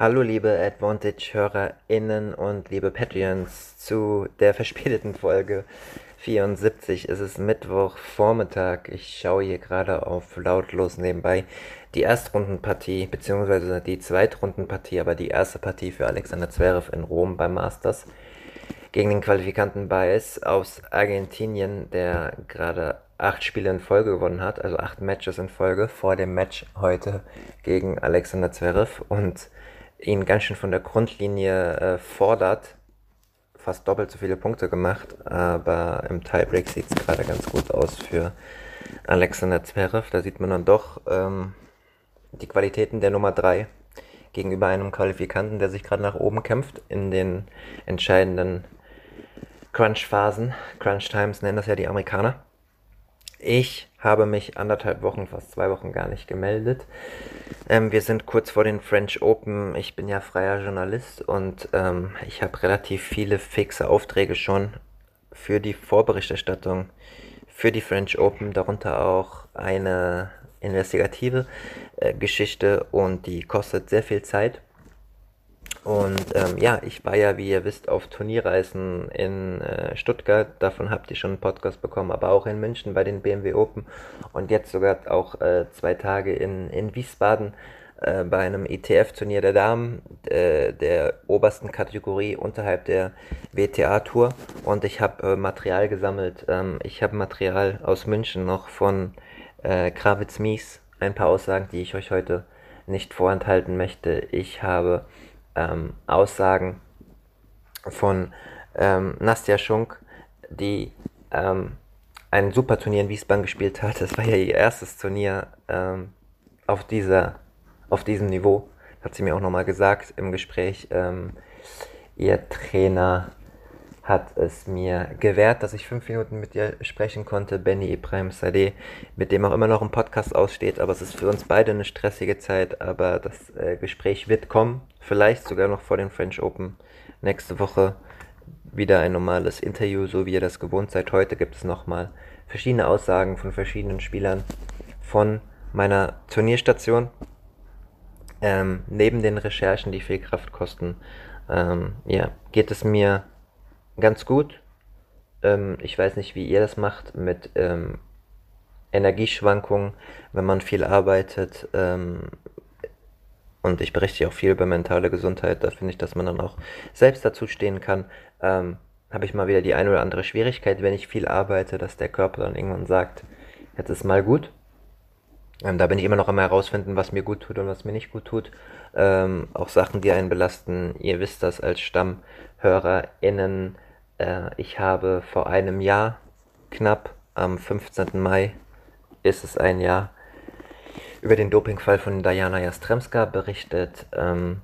Hallo liebe Advantage-HörerInnen und liebe Patreons zu der verspäteten Folge 74. Es ist Mittwochvormittag. Ich schaue hier gerade auf lautlos nebenbei die Erstrundenpartie, beziehungsweise die Zweitrundenpartie, aber die erste Partie für Alexander Zverev in Rom beim Masters gegen den Qualifikanten Baez aus Argentinien, der gerade acht Spiele in Folge gewonnen hat, also acht Matches in Folge vor dem Match heute gegen Alexander Zverev und ihn ganz schön von der Grundlinie äh, fordert. Fast doppelt so viele Punkte gemacht, aber im Tiebreak sieht es gerade ganz gut aus für Alexander Zverev. Da sieht man dann doch ähm, die Qualitäten der Nummer 3 gegenüber einem Qualifikanten, der sich gerade nach oben kämpft in den entscheidenden Crunch-Phasen. Crunch-Times nennen das ja die Amerikaner. Ich habe mich anderthalb Wochen, fast zwei Wochen gar nicht gemeldet. Ähm, wir sind kurz vor den French Open. Ich bin ja freier Journalist und ähm, ich habe relativ viele fixe Aufträge schon für die Vorberichterstattung für die French Open, darunter auch eine investigative äh, Geschichte und die kostet sehr viel Zeit. Und ähm, ja, ich war ja, wie ihr wisst, auf Turnierreisen in äh, Stuttgart. Davon habt ihr schon einen Podcast bekommen, aber auch in München bei den BMW Open. Und jetzt sogar auch äh, zwei Tage in, in Wiesbaden äh, bei einem ETF-Turnier der Damen, äh, der obersten Kategorie unterhalb der WTA-Tour. Und ich habe äh, Material gesammelt. Ähm, ich habe Material aus München noch von äh, Kravitz Mies. Ein paar Aussagen, die ich euch heute nicht vorenthalten möchte. Ich habe ähm, Aussagen von ähm, Nastja Schunk, die ähm, ein super Turnier in Wiesbaden gespielt hat. Das war ja ihr erstes Turnier ähm, auf, dieser, auf diesem Niveau. Hat sie mir auch nochmal gesagt im Gespräch. Ähm, ihr Trainer hat es mir gewährt, dass ich fünf Minuten mit dir sprechen konnte. Benny Ibrahim Sadeh, mit dem auch immer noch ein Podcast aussteht, aber es ist für uns beide eine stressige Zeit, aber das äh, Gespräch wird kommen, vielleicht sogar noch vor den French Open. Nächste Woche wieder ein normales Interview, so wie ihr das gewohnt seid. Heute gibt es nochmal verschiedene Aussagen von verschiedenen Spielern von meiner Turnierstation. Ähm, neben den Recherchen, die viel Kraft kosten, ähm, ja, geht es mir ganz gut. Ähm, ich weiß nicht, wie ihr das macht mit ähm, Energieschwankungen, wenn man viel arbeitet. Und ich berichte auch viel über mentale Gesundheit. Da finde ich, dass man dann auch selbst dazu stehen kann. Ähm, Habe ich mal wieder die eine oder andere Schwierigkeit, wenn ich viel arbeite, dass der Körper dann irgendwann sagt, jetzt ist mal gut. Ähm, da bin ich immer noch am herausfinden, was mir gut tut und was mir nicht gut tut. Ähm, auch Sachen, die einen belasten. Ihr wisst das als StammhörerInnen äh, ich habe vor einem Jahr, knapp am 15. Mai, ist es ein Jahr, über den Dopingfall von Diana Jastremska berichtet. Ähm,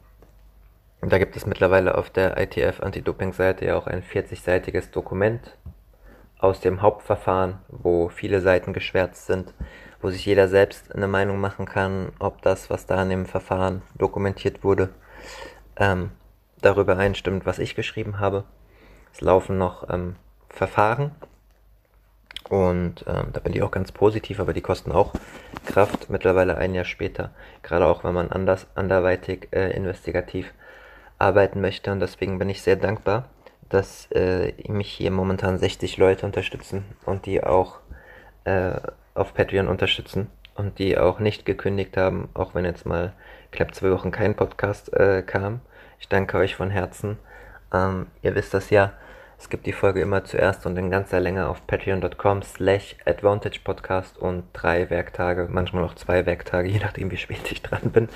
da gibt es mittlerweile auf der ITF Anti-Doping-Seite ja auch ein 40-seitiges Dokument aus dem Hauptverfahren, wo viele Seiten geschwärzt sind, wo sich jeder selbst eine Meinung machen kann, ob das, was da in dem Verfahren dokumentiert wurde, ähm, darüber einstimmt, was ich geschrieben habe. Es laufen noch ähm, Verfahren und ähm, da bin ich auch ganz positiv, aber die kosten auch Kraft mittlerweile ein Jahr später. Gerade auch wenn man anders, anderweitig äh, investigativ arbeiten möchte. Und deswegen bin ich sehr dankbar, dass äh, mich hier momentan 60 Leute unterstützen und die auch äh, auf Patreon unterstützen und die auch nicht gekündigt haben, auch wenn jetzt mal knapp zwei Wochen kein Podcast äh, kam. Ich danke euch von Herzen. Ähm, ihr wisst das ja. Es gibt die Folge immer zuerst und in ganzer Länge auf patreon.com slash advantagepodcast und drei Werktage, manchmal auch zwei Werktage, je nachdem wie spät ich dran bin,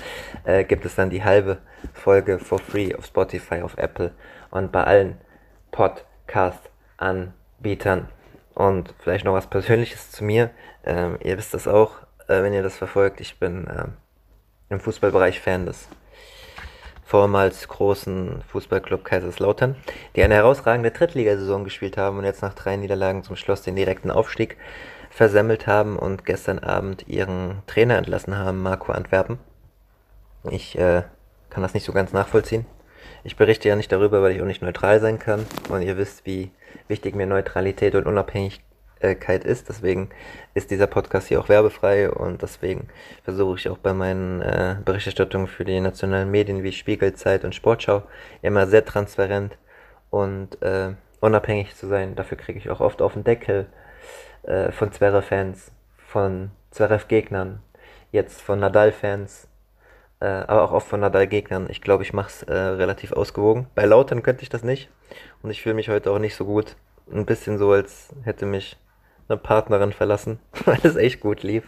äh, gibt es dann die halbe Folge for free auf Spotify, auf Apple und bei allen Podcast-Anbietern. Und vielleicht noch was Persönliches zu mir. Ähm, ihr wisst das auch, äh, wenn ihr das verfolgt. Ich bin ähm, im Fußballbereich Fan des vormals großen Fußballclub Kaiserslautern, die eine herausragende Drittligasaison gespielt haben und jetzt nach drei Niederlagen zum Schluss den direkten Aufstieg versemmelt haben und gestern Abend ihren Trainer entlassen haben, Marco Antwerpen. Ich äh, kann das nicht so ganz nachvollziehen. Ich berichte ja nicht darüber, weil ich auch nicht neutral sein kann. Und ihr wisst, wie wichtig mir Neutralität und Unabhängigkeit ist. Deswegen ist dieser Podcast hier auch werbefrei und deswegen versuche ich auch bei meinen äh, Berichterstattungen für die nationalen Medien wie Spiegel, Zeit und Sportschau immer sehr transparent und äh, unabhängig zu sein. Dafür kriege ich auch oft auf den Deckel äh, von Zverev-Fans, von Zverev-Gegnern, jetzt von Nadal-Fans äh, aber auch oft von Nadal-Gegnern. Ich glaube, ich mache es äh, relativ ausgewogen. Bei Lautern könnte ich das nicht. Und ich fühle mich heute auch nicht so gut. Ein bisschen so, als hätte mich eine Partnerin verlassen, weil es echt gut lief.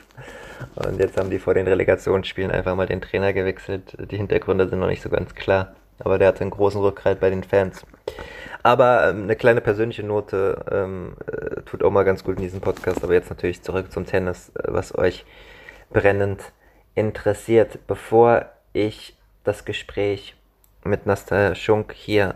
Und jetzt haben die vor den Relegationsspielen einfach mal den Trainer gewechselt. Die Hintergründe sind noch nicht so ganz klar. Aber der hatte einen großen Rückgrat bei den Fans. Aber ähm, eine kleine persönliche Note ähm, äh, tut auch mal ganz gut in diesem Podcast. Aber jetzt natürlich zurück zum Tennis, äh, was euch brennend interessiert, bevor ich das Gespräch mit Nasta Schunk hier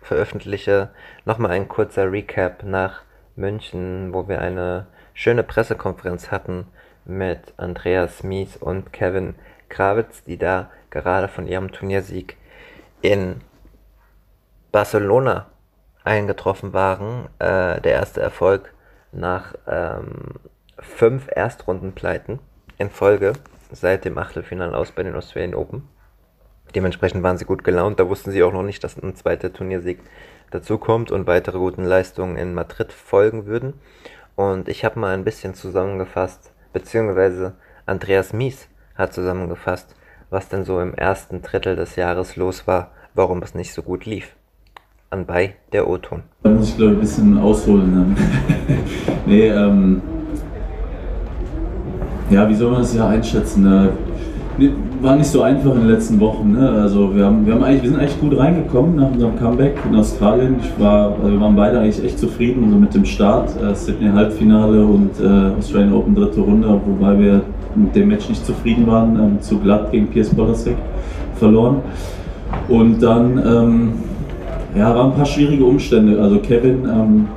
veröffentliche, nochmal ein kurzer Recap nach München, wo wir eine schöne Pressekonferenz hatten mit Andreas Mies und Kevin Krawitz, die da gerade von ihrem Turniersieg in Barcelona eingetroffen waren. Äh, der erste Erfolg nach ähm, fünf Erstrundenpleiten in Folge seit dem Achtelfinale aus bei den Australian Open. Dementsprechend waren sie gut gelaunt. Da wussten sie auch noch nicht, dass ein zweiter Turniersieg dazukommt und weitere guten Leistungen in Madrid folgen würden. Und ich habe mal ein bisschen zusammengefasst, beziehungsweise Andreas Mies hat zusammengefasst, was denn so im ersten Drittel des Jahres los war, warum es nicht so gut lief. Anbei der O-Ton. Da muss ich glaube ich ein bisschen ausholen. Ne? nee, ähm, ja, wie soll man das ja einschätzen? Ne? War nicht so einfach in den letzten Wochen. Ne? Also wir, haben, wir, haben eigentlich, wir sind eigentlich gut reingekommen nach unserem Comeback in Australien. Ich war, also wir waren beide eigentlich echt zufrieden so mit dem Start. Äh, Sydney Halbfinale und äh, Australian Open dritte Runde, wobei wir mit dem Match nicht zufrieden waren, ähm, zu glatt gegen Piers Polasek verloren. Und dann ähm, ja, waren ein paar schwierige Umstände. Also Kevin, ähm,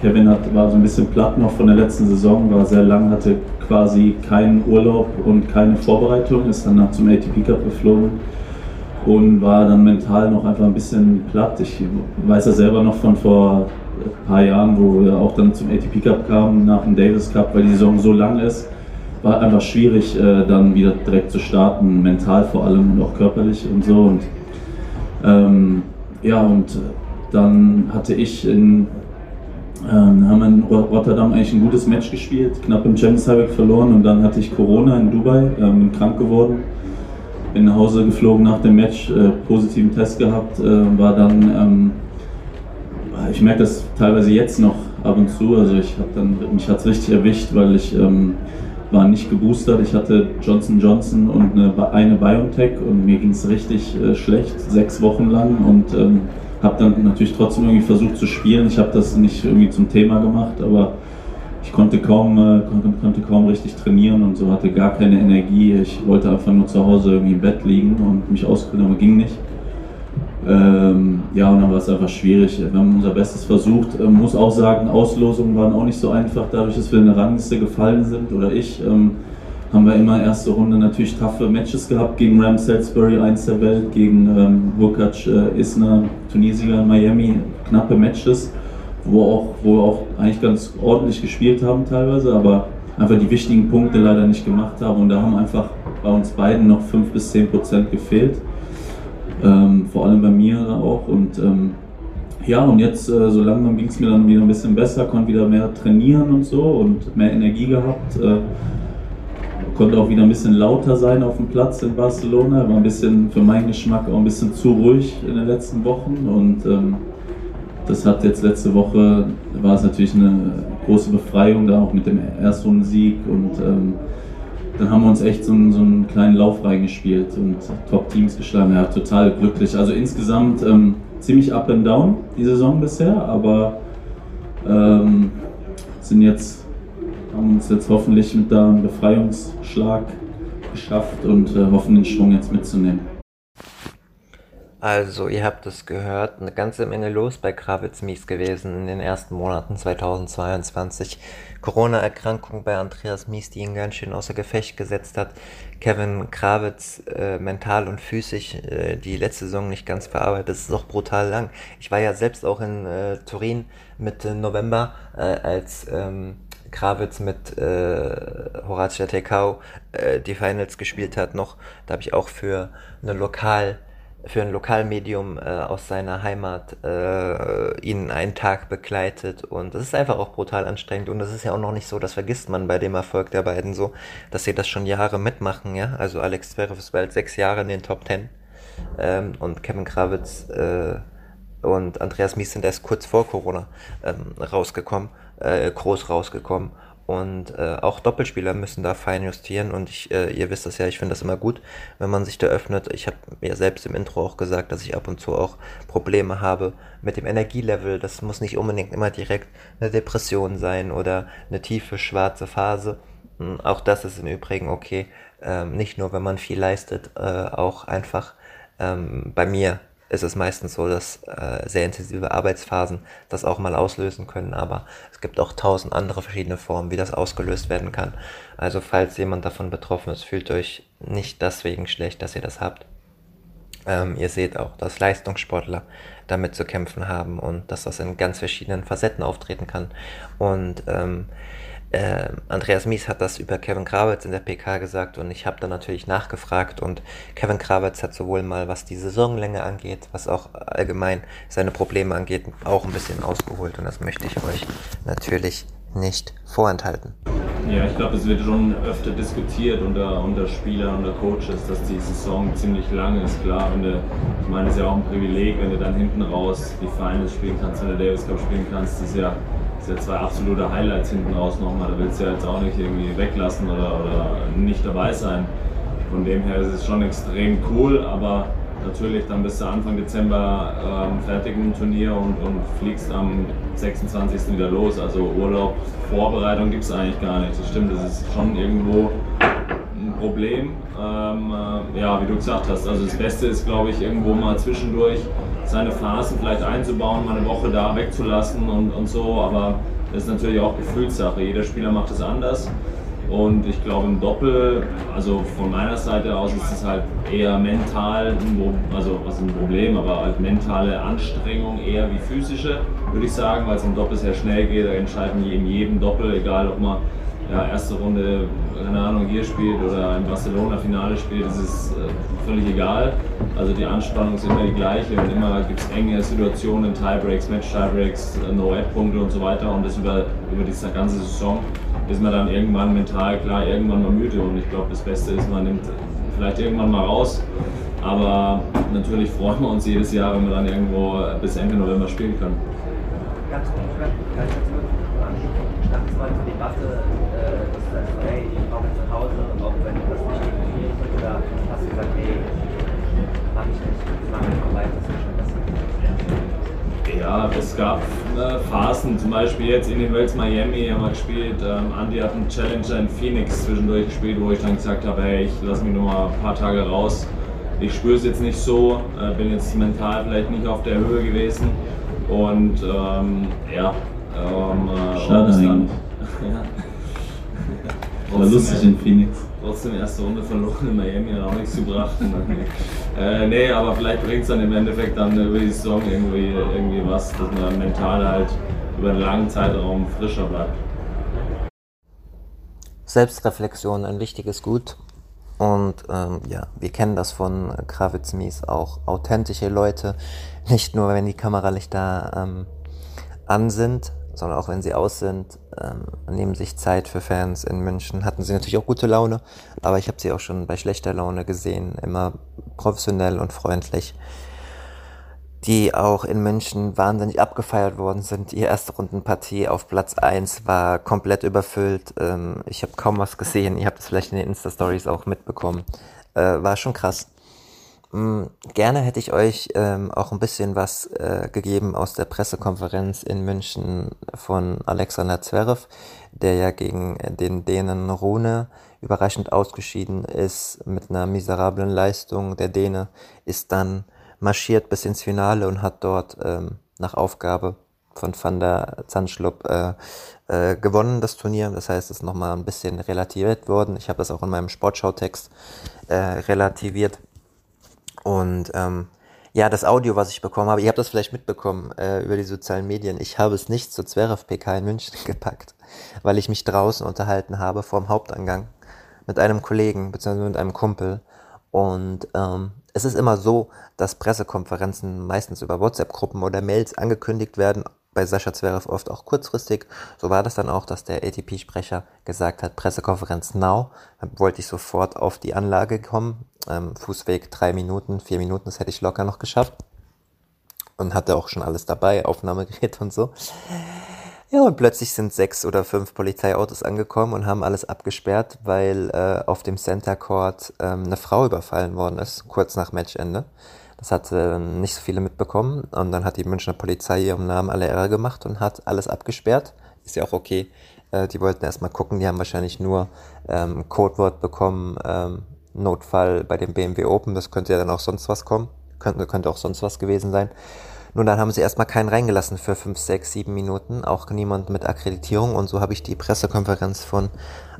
Kevin hat, war so ein bisschen platt noch von der letzten Saison, war sehr lang, hatte quasi keinen Urlaub und keine Vorbereitung, ist dann zum ATP Cup geflogen und war dann mental noch einfach ein bisschen platt. Ich weiß ja selber noch von vor ein paar Jahren, wo wir auch dann zum ATP Cup kamen, nach dem Davis Cup, weil die Saison so lang ist, war einfach schwierig, äh, dann wieder direkt zu starten, mental vor allem und auch körperlich und so. Und ähm, ja, und dann hatte ich in ähm, haben in Rotterdam eigentlich ein gutes Match gespielt, knapp im Champions League verloren und dann hatte ich Corona in Dubai, ähm, bin krank geworden, bin nach Hause geflogen nach dem Match, äh, positiven Test gehabt, äh, war dann, ähm, ich merke das teilweise jetzt noch ab und zu, also ich habe dann, mich hat es richtig erwischt, weil ich ähm, war nicht geboostert, ich hatte Johnson Johnson und eine, eine BioNTech und mir ging es richtig äh, schlecht, sechs Wochen lang und ähm, habe dann natürlich trotzdem irgendwie versucht zu spielen. Ich habe das nicht irgendwie zum Thema gemacht, aber ich konnte kaum, äh, konnte, konnte, kaum richtig trainieren und so hatte gar keine Energie. Ich wollte einfach nur zu Hause irgendwie im Bett liegen und mich auskurieren, aber ging nicht. Ähm, ja, und dann war es einfach schwierig. Wir haben unser Bestes versucht. Ähm, muss auch sagen, Auslosungen waren auch nicht so einfach, dadurch, dass wir in der Rangliste gefallen sind oder ich. Ähm, haben wir immer erste Runde natürlich taffe Matches gehabt gegen Ram Salisbury, eins der Welt, gegen ähm, Vukac äh, Isner, Tunesier in Miami, knappe Matches, wo, auch, wo wir auch eigentlich ganz ordentlich gespielt haben teilweise, aber einfach die wichtigen Punkte leider nicht gemacht haben und da haben einfach bei uns beiden noch 5 bis 10 Prozent gefehlt, ähm, vor allem bei mir auch und ähm, ja, und jetzt äh, so langsam ging es mir dann wieder ein bisschen besser, konnte wieder mehr trainieren und so und mehr Energie gehabt. Äh, konnte auch wieder ein bisschen lauter sein auf dem Platz in Barcelona. War ein bisschen für meinen Geschmack auch ein bisschen zu ruhig in den letzten Wochen. Und ähm, das hat jetzt letzte Woche, war es natürlich eine große Befreiung da auch mit dem Erstrundensieg. Und ähm, dann haben wir uns echt so, so, einen kleinen Lauf reingespielt und Top-Teams geschlagen. Ja, total glücklich. Also insgesamt ähm, ziemlich up and down die Saison bisher, aber ähm, sind jetzt haben uns jetzt hoffentlich mit da einen Befreiungsschlag geschafft und äh, hoffen den Schwung jetzt mitzunehmen. Also, ihr habt es gehört, eine ganze Menge los bei Kravitz Mies gewesen in den ersten Monaten 2022. Corona-Erkrankung bei Andreas Mies, die ihn ganz schön außer Gefecht gesetzt hat. Kevin Kravitz äh, mental und physisch äh, die letzte Saison nicht ganz verarbeitet. Das ist auch brutal lang. Ich war ja selbst auch in äh, Turin Mitte November, äh, als ähm, Kravitz mit äh, Horatia Tekau äh, die Finals gespielt hat noch. Da habe ich auch für eine Lokal für ein Lokalmedium äh, aus seiner Heimat äh, ihn einen Tag begleitet. Und das ist einfach auch brutal anstrengend. Und das ist ja auch noch nicht so, das vergisst man bei dem Erfolg der beiden so, dass sie das schon Jahre mitmachen, ja, also Alex Zverev ist bald sechs Jahre in den Top Ten. Ähm, und Kevin Kravitz äh, und Andreas Mies sind erst kurz vor Corona ähm, rausgekommen, äh, groß rausgekommen und äh, auch Doppelspieler müssen da fein justieren. Und ich, äh, ihr wisst das ja, ich finde das immer gut, wenn man sich da öffnet. Ich habe mir selbst im Intro auch gesagt, dass ich ab und zu auch Probleme habe mit dem Energielevel. Das muss nicht unbedingt immer direkt eine Depression sein oder eine tiefe schwarze Phase. Hm, auch das ist im Übrigen okay. Ähm, nicht nur, wenn man viel leistet, äh, auch einfach ähm, bei mir ist es meistens so, dass äh, sehr intensive Arbeitsphasen das auch mal auslösen können, aber es gibt auch tausend andere verschiedene Formen, wie das ausgelöst werden kann. Also falls jemand davon betroffen ist, fühlt euch nicht deswegen schlecht, dass ihr das habt. Ähm, ihr seht auch, dass Leistungssportler damit zu kämpfen haben und dass das in ganz verschiedenen Facetten auftreten kann. Und ähm, äh, Andreas Mies hat das über Kevin Krawitz in der PK gesagt und ich habe dann natürlich nachgefragt und Kevin Krawitz hat sowohl mal, was die Saisonlänge angeht, was auch allgemein seine Probleme angeht, auch ein bisschen ausgeholt und das möchte ich euch natürlich nicht vorenthalten. Ja, ich glaube, es wird schon öfter diskutiert unter, unter Spielern, unter Coaches, dass die Saison ziemlich lang ist. Klar, wenn du, ich meine, es ist ja auch ein Privileg, wenn du dann hinten raus die Finals spielen kannst, wenn du Davis Cup spielen kannst, das ist ja ja zwei absolute Highlights hinten raus nochmal. Da willst du ja jetzt auch nicht irgendwie weglassen oder, oder nicht dabei sein. Von dem her ist es schon extrem cool, aber natürlich dann bist du Anfang Dezember ähm, fertig mit dem Turnier und, und fliegst am 26. wieder los. Also Urlaub, Vorbereitung gibt es eigentlich gar nicht. Das stimmt, das ist schon irgendwo ein Problem. Ähm, äh, ja, wie du gesagt hast, also das Beste ist, glaube ich, irgendwo mal zwischendurch seine Phasen vielleicht einzubauen, mal eine Woche da wegzulassen und, und so, aber das ist natürlich auch Gefühlssache. Jeder Spieler macht es anders. Und ich glaube im Doppel, also von meiner Seite aus ist es halt eher mental, also was ist ein Problem, aber halt mentale Anstrengung eher wie physische, würde ich sagen, weil es im Doppel sehr schnell geht. Da entscheiden in jedem Doppel, egal ob man ja, erste Runde, keine Ahnung, hier spielt oder im Barcelona-Finale spielt, das ist äh, völlig egal. Also die Anspannung ist immer die gleiche und immer gibt es enge Situationen, Tiebreaks, Match-Tiebreaks, äh, No-Ad-Punkte und so weiter und das über, über diese ganze Saison ist man dann irgendwann mental klar, irgendwann mal müde und ich glaube, das Beste ist, man nimmt vielleicht irgendwann mal raus, aber natürlich freuen wir uns jedes Jahr, wenn wir dann irgendwo bis Ende November spielen können. Ganz kurz, gab ne, Phasen, zum Beispiel jetzt in den Wells Miami haben wir gespielt. Ähm, Andy hat einen Challenger in Phoenix zwischendurch gespielt, wo ich dann gesagt habe, hey, ich lasse mich nur mal ein paar Tage raus. Ich spüre es jetzt nicht so, äh, bin jetzt mental vielleicht nicht auf der Höhe gewesen. Und ähm, ja, ähm, äh, Schade dann, ja, war lustig in Phoenix. Trotzdem erste Runde verloren in Miami, hat auch nichts gebracht. äh, nee, aber vielleicht bringt es dann im Endeffekt dann über die Saison irgendwie, irgendwie was, dass man mental halt über einen langen Zeitraum frischer bleibt. Selbstreflexion ein wichtiges Gut. Und ähm, ja, wir kennen das von Kravitz Mies auch authentische Leute. Nicht nur, wenn die Kameralichter ähm, an sind, sondern auch wenn sie aus sind, ähm, nehmen sich Zeit für Fans in München. Hatten sie natürlich auch gute Laune, aber ich habe sie auch schon bei schlechter Laune gesehen, immer professionell und freundlich. Die auch in München wahnsinnig abgefeiert worden sind. Die erste Rundenpartie auf Platz 1 war komplett überfüllt. Ähm, ich habe kaum was gesehen. Ihr habt es vielleicht in den Insta-Stories auch mitbekommen. Äh, war schon krass. Mm, gerne hätte ich euch ähm, auch ein bisschen was äh, gegeben aus der Pressekonferenz in München von Alexander Zverev, der ja gegen den Dänen Rune überraschend ausgeschieden ist mit einer miserablen Leistung. Der Däne ist dann marschiert bis ins Finale und hat dort ähm, nach Aufgabe von Van der Zandschlup äh, äh, gewonnen, das Turnier. Das heißt, es ist nochmal ein bisschen relativiert worden. Ich habe das auch in meinem Sportschau-Text äh, relativiert. Und ähm, ja, das Audio, was ich bekommen habe, ihr habt das vielleicht mitbekommen äh, über die sozialen Medien. Ich habe es nicht zur Zverev PK in München gepackt, weil ich mich draußen unterhalten habe vor dem Hauptangang mit einem Kollegen bzw. mit einem Kumpel. Und ähm, es ist immer so, dass Pressekonferenzen meistens über WhatsApp-Gruppen oder Mails angekündigt werden, bei Sascha Zverev oft auch kurzfristig. So war das dann auch, dass der ATP-Sprecher gesagt hat, Pressekonferenz now. Dann wollte ich sofort auf die Anlage kommen. Ähm, Fußweg drei Minuten, vier Minuten, das hätte ich locker noch geschafft. Und hatte auch schon alles dabei, Aufnahmegerät und so. Ja, und plötzlich sind sechs oder fünf Polizeiautos angekommen und haben alles abgesperrt, weil äh, auf dem Center Court ähm, eine Frau überfallen worden ist, kurz nach Matchende. Das hat äh, nicht so viele mitbekommen und dann hat die Münchner Polizei ihrem Namen alle Ehre gemacht und hat alles abgesperrt. Ist ja auch okay. Äh, die wollten erstmal gucken, die haben wahrscheinlich nur ähm, Codewort bekommen, ähm, Notfall bei dem BMW Open, das könnte ja dann auch sonst was kommen, könnte, könnte auch sonst was gewesen sein. Nun, dann haben sie erstmal keinen reingelassen für fünf, sechs, sieben Minuten, auch niemand mit Akkreditierung und so habe ich die Pressekonferenz von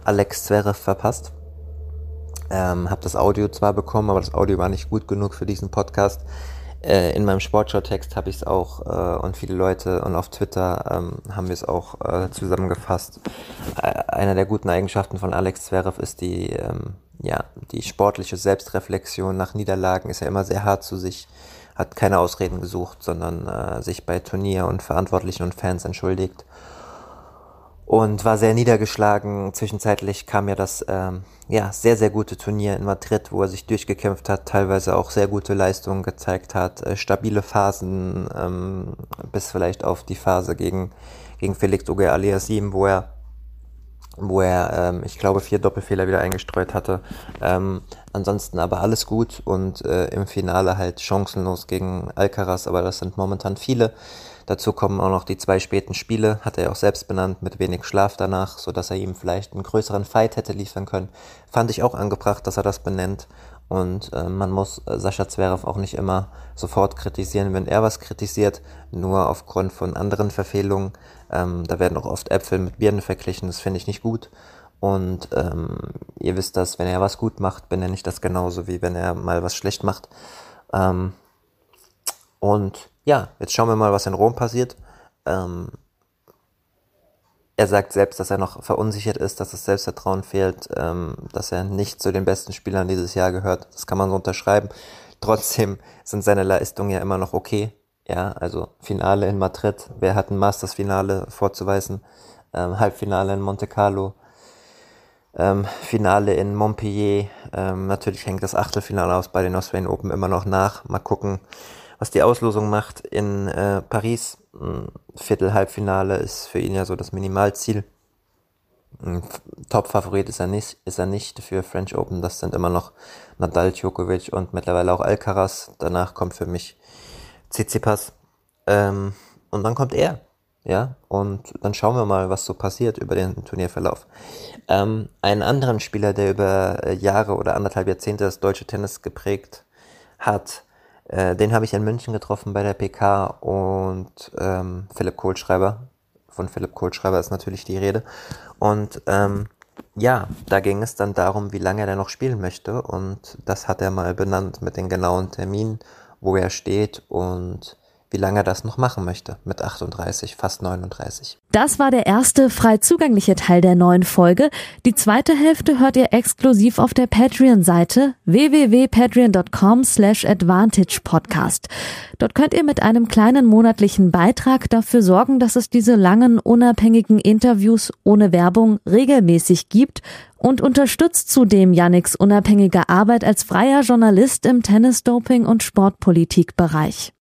Alex Zverev verpasst. Ähm, habe das Audio zwar bekommen, aber das Audio war nicht gut genug für diesen Podcast. Äh, in meinem Sportschau-Text habe ich es auch äh, und viele Leute und auf Twitter ähm, haben wir es auch äh, zusammengefasst. Äh, einer der guten Eigenschaften von Alex Zverev ist die, ähm, ja, die sportliche Selbstreflexion nach Niederlagen, ist ja immer sehr hart zu sich hat keine Ausreden gesucht, sondern äh, sich bei Turnier und Verantwortlichen und Fans entschuldigt und war sehr niedergeschlagen. Zwischenzeitlich kam ja das ähm, ja sehr sehr gute Turnier in Madrid, wo er sich durchgekämpft hat, teilweise auch sehr gute Leistungen gezeigt hat, äh, stabile Phasen ähm, bis vielleicht auf die Phase gegen gegen Felix Auger Aliassime, wo er wo er, ähm, ich glaube, vier Doppelfehler wieder eingestreut hatte. Ähm, ansonsten aber alles gut und äh, im Finale halt chancenlos gegen Alcaraz, aber das sind momentan viele. Dazu kommen auch noch die zwei späten Spiele, hat er auch selbst benannt, mit wenig Schlaf danach, so dass er ihm vielleicht einen größeren Fight hätte liefern können. Fand ich auch angebracht, dass er das benennt. Und äh, man muss äh, Sascha Zverev auch nicht immer sofort kritisieren, wenn er was kritisiert, nur aufgrund von anderen Verfehlungen. Ähm, da werden auch oft Äpfel mit Birnen verglichen, das finde ich nicht gut. Und ähm, ihr wisst das, wenn er was gut macht, benenne ich das genauso wie wenn er mal was schlecht macht. Ähm, und ja, jetzt schauen wir mal, was in Rom passiert. Ähm, er sagt selbst, dass er noch verunsichert ist, dass das Selbstvertrauen fehlt, ähm, dass er nicht zu den besten Spielern dieses Jahr gehört. Das kann man so unterschreiben. Trotzdem sind seine Leistungen ja immer noch okay. Ja, also Finale in Madrid. Wer hat ein Masters-Finale vorzuweisen? Ähm, Halbfinale in Monte Carlo. Ähm, Finale in Montpellier. Ähm, natürlich hängt das Achtelfinale aus bei den Australian Open immer noch nach. Mal gucken, was die Auslosung macht in äh, Paris. Viertel, Halbfinale ist für ihn ja so das Minimalziel. Top-Favorit ist er nicht, ist er nicht für French Open. Das sind immer noch Nadal, Djokovic und mittlerweile auch Alcaraz. Danach kommt für mich Tsitsipas. Ähm, und dann kommt er. Ja, und dann schauen wir mal, was so passiert über den Turnierverlauf. Ähm, einen anderen Spieler, der über äh, Jahre oder anderthalb Jahrzehnte das deutsche Tennis geprägt hat, äh, den habe ich in München getroffen bei der PK und ähm, Philipp Kohlschreiber. Von Philipp Kohlschreiber ist natürlich die Rede. Und ähm, ja, da ging es dann darum, wie lange er noch spielen möchte. Und das hat er mal benannt mit den genauen Terminen, wo er steht und wie lange er das noch machen möchte mit 38, fast 39. Das war der erste frei zugängliche Teil der neuen Folge. Die zweite Hälfte hört ihr exklusiv auf der Patreon-Seite www.patreon.com slash advantage podcast. Dort könnt ihr mit einem kleinen monatlichen Beitrag dafür sorgen, dass es diese langen, unabhängigen Interviews ohne Werbung regelmäßig gibt und unterstützt zudem Yannicks unabhängige Arbeit als freier Journalist im Tennis-Doping- und Sportpolitikbereich.